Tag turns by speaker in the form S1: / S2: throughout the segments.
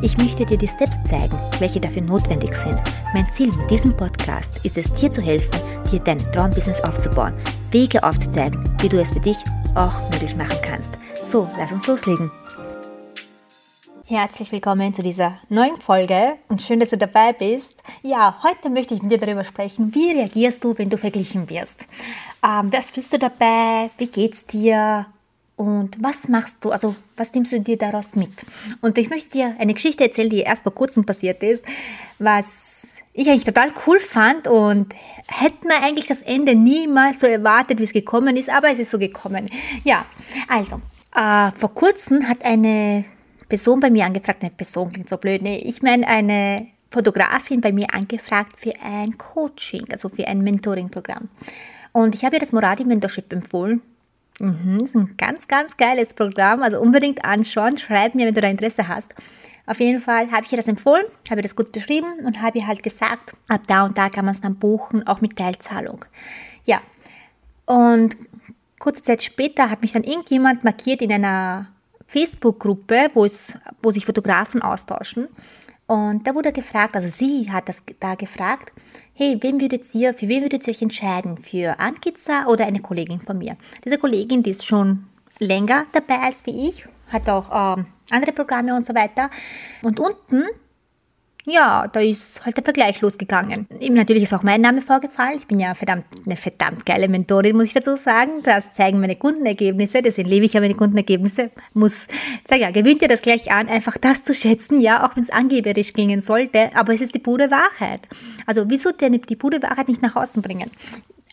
S1: Ich möchte dir die Steps zeigen, welche dafür notwendig sind. Mein Ziel mit diesem Podcast ist es, dir zu helfen, dir dein Traumbusiness aufzubauen, Wege aufzuzeigen, wie du es für dich auch möglich machen kannst. So, lass uns loslegen. Herzlich willkommen zu dieser neuen Folge und schön, dass du dabei bist. Ja, heute möchte ich mit dir darüber sprechen, wie reagierst du, wenn du verglichen wirst. Ähm, was fühlst du dabei? Wie geht's dir? Und was machst du, also was nimmst du dir daraus mit? Und ich möchte dir eine Geschichte erzählen, die erst vor kurzem passiert ist, was ich eigentlich total cool fand und hätte mir eigentlich das Ende niemals so erwartet, wie es gekommen ist, aber es ist so gekommen. Ja, also, äh, vor kurzem hat eine Person bei mir angefragt, eine Person klingt so blöd, nee, ich meine eine Fotografin bei mir angefragt für ein Coaching, also für ein Mentoring-Programm. Und ich habe ihr das Moradi Mentorship empfohlen Mhm, ist ein ganz, ganz geiles Programm. Also unbedingt anschauen. Schreib mir, wenn du da Interesse hast. Auf jeden Fall habe ich ihr das empfohlen, habe ihr das gut beschrieben und habe ihr halt gesagt, ab da und da kann man es dann buchen, auch mit Teilzahlung. Ja, und kurze Zeit später hat mich dann irgendjemand markiert in einer Facebook-Gruppe, wo, wo sich Fotografen austauschen. Und da wurde gefragt, also sie hat das da gefragt, hey, wem würdet ihr, für wen würdet ihr euch entscheiden? Für Ankiza oder eine Kollegin von mir? Diese Kollegin, die ist schon länger dabei als wie ich, hat auch ähm, andere Programme und so weiter. Und unten ja, da ist halt der Vergleich losgegangen. Eben natürlich ist auch mein Name vorgefallen. Ich bin ja verdammt, eine verdammt geile Mentorin, muss ich dazu sagen. Das zeigen meine Kundenergebnisse, deswegen lebe ich ja meine Kundenergebnisse. Muss, sag ja, gewöhnt ihr das gleich an, einfach das zu schätzen, ja, auch wenn es angeberisch klingen sollte, aber es ist die pure Wahrheit. Also, wieso denn die pure Wahrheit nicht nach außen bringen?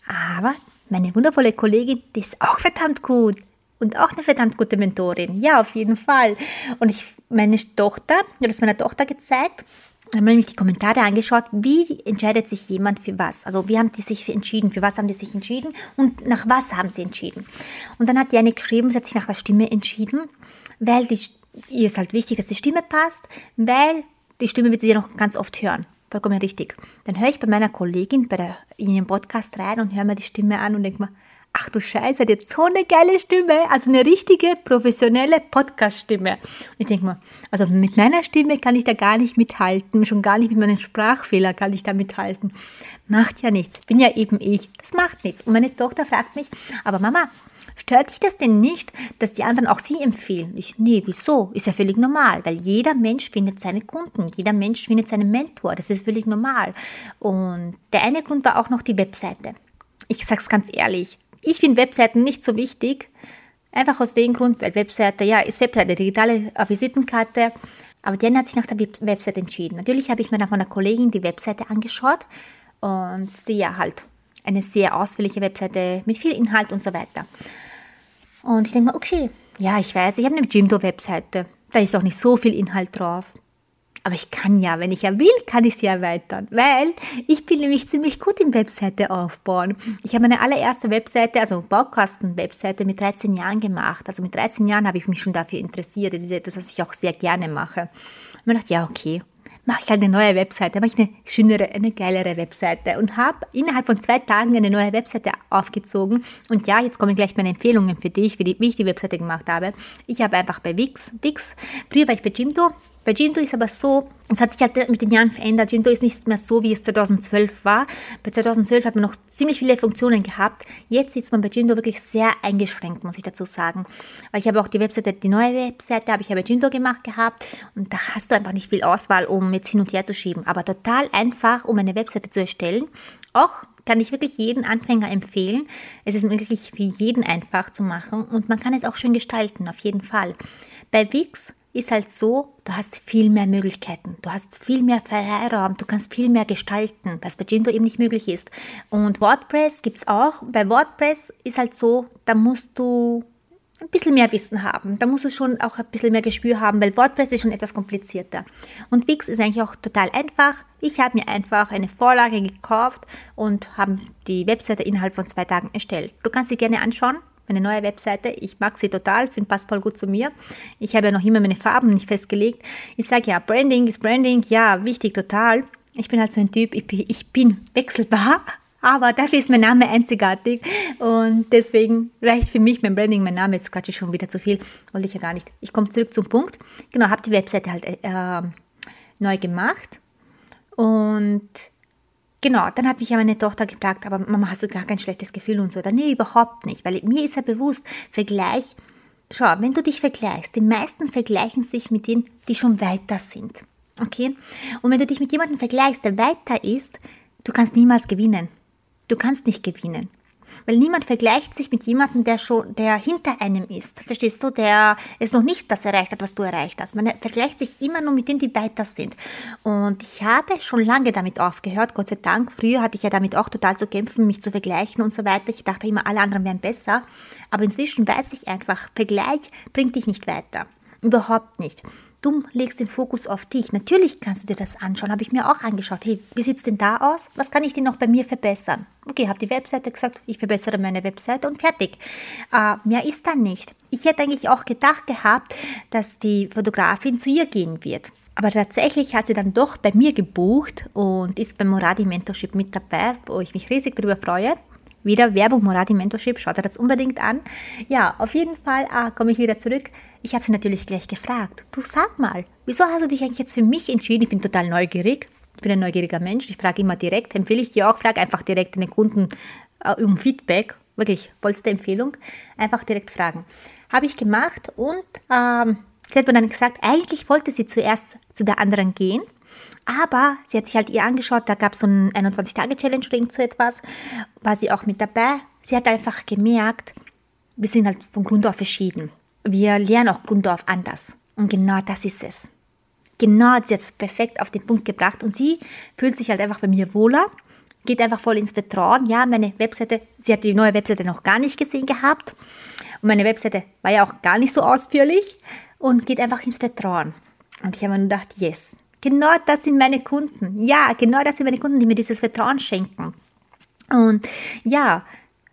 S1: Aber meine wundervolle Kollegin, die ist auch verdammt gut und auch eine verdammt gute Mentorin. Ja, auf jeden Fall. Und ich, meine Tochter, ich das meiner Tochter gezeigt haben wir nämlich die Kommentare angeschaut, wie entscheidet sich jemand für was. Also wie haben die sich entschieden, für was haben die sich entschieden und nach was haben sie entschieden. Und dann hat die eine geschrieben, sie hat sich nach der Stimme entschieden, weil die, ihr ist halt wichtig, dass die Stimme passt, weil die Stimme wird sie ja noch ganz oft hören. Vollkommen richtig. Dann höre ich bei meiner Kollegin bei der, in ihrem Podcast rein und höre mir die Stimme an und denke mir, ach du Scheiße, hat jetzt so eine geile Stimme, also eine richtige professionelle Podcast-Stimme. Und ich denke mal, also mit meiner Stimme kann ich da gar nicht mithalten, schon gar nicht mit meinen Sprachfehlern kann ich da mithalten. Macht ja nichts, bin ja eben ich, das macht nichts. Und meine Tochter fragt mich, aber Mama, stört dich das denn nicht, dass die anderen auch sie empfehlen? Ich, nee, wieso? Ist ja völlig normal, weil jeder Mensch findet seine Kunden, jeder Mensch findet seinen Mentor, das ist völlig normal. Und der eine Grund war auch noch die Webseite. Ich sag's ganz ehrlich, ich finde Webseiten nicht so wichtig, einfach aus dem Grund, weil Webseite, ja, ist Webseite, digitale Visitenkarte, aber Jen hat sich nach der Webseite entschieden. Natürlich habe ich mir nach meiner Kollegin die Webseite angeschaut und sie ja halt eine sehr ausführliche Webseite mit viel Inhalt und so weiter. Und ich denke mir, okay, ja, ich weiß, ich habe eine Jimdo-Webseite. Da ist auch nicht so viel Inhalt drauf. Aber ich kann ja, wenn ich ja will, kann ich sie erweitern, weil ich bin nämlich ziemlich gut im Webseite aufbauen. Ich habe meine allererste Webseite, also Baukasten-Webseite mit 13 Jahren gemacht. Also mit 13 Jahren habe ich mich schon dafür interessiert. Das ist etwas, was ich auch sehr gerne mache. Und ich dachte, ja, okay, mache ich halt eine neue Webseite, mache ich eine schönere, eine geilere Webseite und habe innerhalb von zwei Tagen eine neue Webseite aufgezogen. Und ja, jetzt kommen gleich meine Empfehlungen für dich, wie, die, wie ich die Webseite gemacht habe. Ich habe einfach bei Wix, Wix, früher war ich bei Jimdo, bei Jinto ist aber so, es hat sich halt mit den Jahren verändert. Jinto ist nicht mehr so, wie es 2012 war. Bei 2012 hat man noch ziemlich viele Funktionen gehabt. Jetzt ist man bei Jinto wirklich sehr eingeschränkt, muss ich dazu sagen. Weil ich habe auch die Webseite, die neue Webseite habe ich ja bei Jinto gemacht gehabt und da hast du einfach nicht viel Auswahl, um jetzt hin und her zu schieben. Aber total einfach, um eine Webseite zu erstellen. Auch kann ich wirklich jeden Anfänger empfehlen. Es ist wirklich für jeden einfach zu machen und man kann es auch schön gestalten, auf jeden Fall. Bei Wix ist halt so, du hast viel mehr Möglichkeiten, du hast viel mehr Freiraum, du kannst viel mehr gestalten, was bei Jimdo eben nicht möglich ist. Und WordPress gibt es auch. Bei WordPress ist halt so, da musst du ein bisschen mehr Wissen haben. Da musst du schon auch ein bisschen mehr Gespür haben, weil WordPress ist schon etwas komplizierter. Und Wix ist eigentlich auch total einfach. Ich habe mir einfach eine Vorlage gekauft und habe die Webseite innerhalb von zwei Tagen erstellt. Du kannst sie gerne anschauen. Meine neue Webseite, ich mag sie total, finde passt voll gut zu mir. Ich habe ja noch immer meine Farben nicht festgelegt. Ich sage ja, Branding ist Branding, ja, wichtig total. Ich bin halt so ein Typ, ich bin, ich bin wechselbar aber dafür ist mein Name einzigartig und deswegen reicht für mich mein Branding, mein Name. Jetzt quatsche ich schon wieder zu viel, wollte ich ja gar nicht. Ich komme zurück zum Punkt. Genau, habe die Webseite halt äh, neu gemacht und genau, dann hat mich ja meine Tochter gefragt, aber Mama, hast du gar kein schlechtes Gefühl und so? Oder nee, überhaupt nicht, weil mir ist ja bewusst, Vergleich, schau, wenn du dich vergleichst, die meisten vergleichen sich mit denen, die schon weiter sind. Okay? Und wenn du dich mit jemandem vergleichst, der weiter ist, du kannst niemals gewinnen. Du kannst nicht gewinnen. Weil niemand vergleicht sich mit jemandem, der schon, der hinter einem ist. Verstehst du? Der es noch nicht das erreicht hat, was du erreicht hast. Man vergleicht sich immer nur mit denen, die weiter sind. Und ich habe schon lange damit aufgehört, Gott sei Dank. Früher hatte ich ja damit auch total zu kämpfen, mich zu vergleichen und so weiter. Ich dachte immer, alle anderen wären besser. Aber inzwischen weiß ich einfach, Vergleich bringt dich nicht weiter. Überhaupt nicht. Du legst den Fokus auf dich. Natürlich kannst du dir das anschauen. Habe ich mir auch angeschaut. Hey, wie sieht es denn da aus? Was kann ich denn noch bei mir verbessern? Okay, habe die Webseite gesagt, ich verbessere meine Webseite und fertig. Äh, mehr ist dann nicht. Ich hätte eigentlich auch gedacht gehabt, dass die Fotografin zu ihr gehen wird. Aber tatsächlich hat sie dann doch bei mir gebucht und ist beim Moradi Mentorship mit dabei, wo ich mich riesig darüber freue. Wieder Werbung Moradi Mentorship, schaut ihr das unbedingt an. Ja, auf jeden Fall äh, komme ich wieder zurück. Ich habe sie natürlich gleich gefragt. Du sag mal, wieso hast du dich eigentlich jetzt für mich entschieden? Ich bin total neugierig. Ich bin ein neugieriger Mensch. Ich frage immer direkt. Empfehle ich dir auch, frage einfach direkt den Kunden äh, um Feedback. Wirklich, vollste Empfehlung. Einfach direkt fragen. Habe ich gemacht und ähm, sie hat mir dann gesagt, eigentlich wollte sie zuerst zu der anderen gehen. Aber sie hat sich halt ihr angeschaut, da gab es so ein 21-Tage-Challenge oder so etwas, war sie auch mit dabei. Sie hat einfach gemerkt, wir sind halt von Grund auf verschieden. Wir lernen auch Grund auf anders. Und genau das ist es. Genau hat sie jetzt perfekt auf den Punkt gebracht und sie fühlt sich halt einfach bei mir wohler, geht einfach voll ins Vertrauen. Ja, meine Webseite, sie hat die neue Webseite noch gar nicht gesehen gehabt und meine Webseite war ja auch gar nicht so ausführlich und geht einfach ins Vertrauen. Und ich habe mir nur gedacht, yes, Genau das sind meine Kunden. Ja, genau das sind meine Kunden, die mir dieses Vertrauen schenken. Und ja,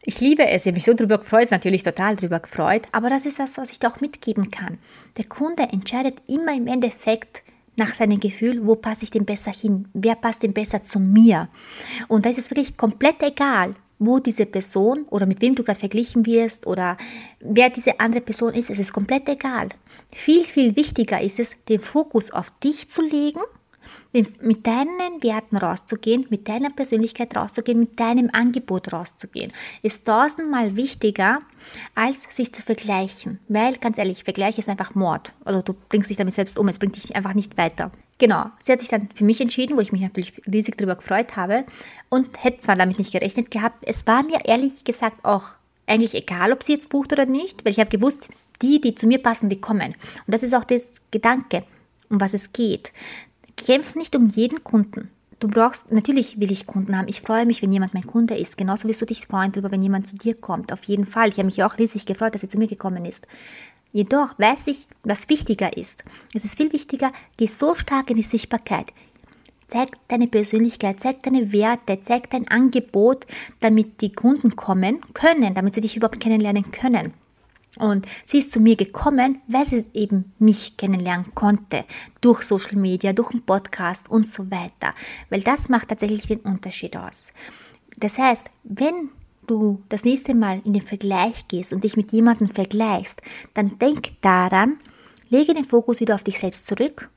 S1: ich liebe es. Ich habe mich so darüber gefreut, natürlich total darüber gefreut. Aber das ist das, was ich doch mitgeben kann. Der Kunde entscheidet immer im Endeffekt nach seinem Gefühl, wo passe ich denn besser hin? Wer passt denn besser zu mir? Und da ist es wirklich komplett egal, wo diese Person oder mit wem du gerade verglichen wirst oder wer diese andere Person ist, es ist komplett egal. Viel, viel wichtiger ist es, den Fokus auf dich zu legen, mit deinen Werten rauszugehen, mit deiner Persönlichkeit rauszugehen, mit deinem Angebot rauszugehen. Ist tausendmal wichtiger, als sich zu vergleichen. Weil, ganz ehrlich, Vergleich ist einfach Mord. Also du bringst dich damit selbst um, es bringt dich einfach nicht weiter. Genau, sie hat sich dann für mich entschieden, wo ich mich natürlich riesig darüber gefreut habe und hätte zwar damit nicht gerechnet gehabt. Es war mir ehrlich gesagt auch eigentlich egal, ob sie jetzt bucht oder nicht, weil ich habe gewusst, die, die zu mir passen, die kommen. Und das ist auch das Gedanke, um was es geht. Kämpf nicht um jeden Kunden. Du brauchst, natürlich will ich Kunden haben. Ich freue mich, wenn jemand mein Kunde ist. Genauso wirst du dich freuen darüber, wenn jemand zu dir kommt. Auf jeden Fall. Ich habe mich auch riesig gefreut, dass sie zu mir gekommen ist. Jedoch weiß ich, was wichtiger ist. Es ist viel wichtiger, geh so stark in die Sichtbarkeit. Zeig deine Persönlichkeit, zeig deine Werte, zeig dein Angebot, damit die Kunden kommen können, damit sie dich überhaupt kennenlernen können. Und sie ist zu mir gekommen, weil sie eben mich kennenlernen konnte. Durch Social Media, durch einen Podcast und so weiter. Weil das macht tatsächlich den Unterschied aus. Das heißt, wenn du das nächste Mal in den Vergleich gehst und dich mit jemandem vergleichst, dann denk daran, lege den Fokus wieder auf dich selbst zurück.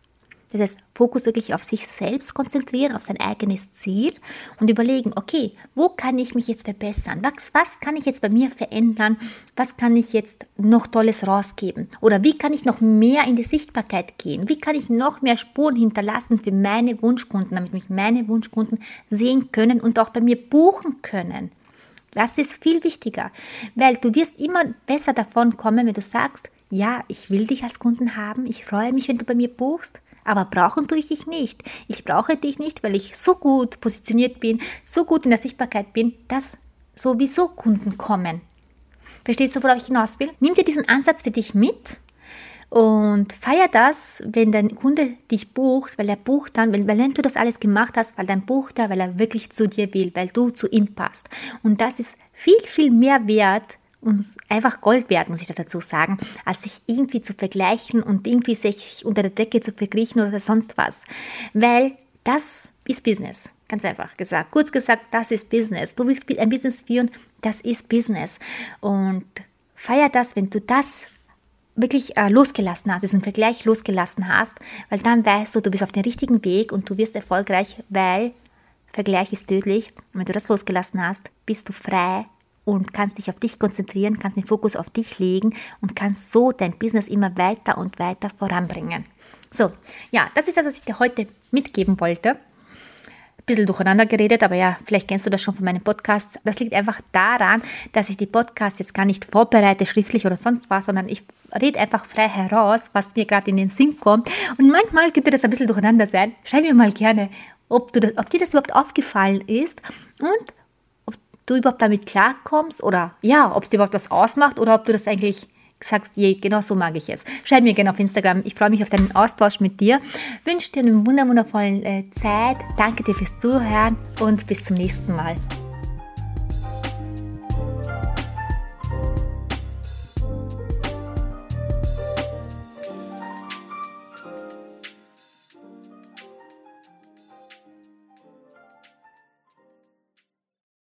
S1: Das heißt, Fokus wirklich auf sich selbst konzentrieren, auf sein eigenes Ziel und überlegen, okay, wo kann ich mich jetzt verbessern? Was, was kann ich jetzt bei mir verändern? Was kann ich jetzt noch Tolles rausgeben? Oder wie kann ich noch mehr in die Sichtbarkeit gehen? Wie kann ich noch mehr Spuren hinterlassen für meine Wunschkunden, damit mich meine Wunschkunden sehen können und auch bei mir buchen können? Das ist viel wichtiger, weil du wirst immer besser davon kommen, wenn du sagst, ja, ich will dich als Kunden haben, ich freue mich, wenn du bei mir buchst, aber brauchen tue ich dich nicht. Ich brauche dich nicht, weil ich so gut positioniert bin, so gut in der Sichtbarkeit bin, dass sowieso Kunden kommen. Verstehst du, worauf ich hinaus will? Nimm dir diesen Ansatz für dich mit und feier das, wenn dein Kunde dich bucht, weil er bucht dann, weil, wenn du das alles gemacht hast, weil dein bucht er, weil er wirklich zu dir will, weil du zu ihm passt. Und das ist viel, viel mehr wert und einfach Gold wert, muss ich dazu sagen, als sich irgendwie zu vergleichen und irgendwie sich unter der Decke zu verkriechen oder sonst was. Weil das ist Business. Ganz einfach gesagt. Kurz gesagt, das ist Business. Du willst ein Business führen, das ist Business. Und feier das, wenn du das wirklich äh, losgelassen hast, diesen Vergleich losgelassen hast, weil dann weißt du, du bist auf dem richtigen Weg und du wirst erfolgreich, weil Vergleich ist tödlich. Und wenn du das losgelassen hast, bist du frei und kannst dich auf dich konzentrieren, kannst den Fokus auf dich legen und kannst so dein Business immer weiter und weiter voranbringen. So, ja, das ist das, was ich dir heute mitgeben wollte bisschen durcheinander geredet, aber ja, vielleicht kennst du das schon von meinen Podcasts. Das liegt einfach daran, dass ich die Podcasts jetzt gar nicht vorbereite, schriftlich oder sonst was, sondern ich rede einfach frei heraus, was mir gerade in den Sinn kommt. Und manchmal könnte das ein bisschen durcheinander sein. Schreib mir mal gerne, ob, du das, ob dir das überhaupt aufgefallen ist und du überhaupt damit klarkommst oder ja, ob es dir überhaupt was ausmacht oder ob du das eigentlich sagst, je, genau so mag ich es. Schreib mir gerne auf Instagram. Ich freue mich auf deinen Austausch mit dir. Wünsche dir eine wundervollen äh, Zeit. Danke dir fürs Zuhören und bis zum nächsten Mal.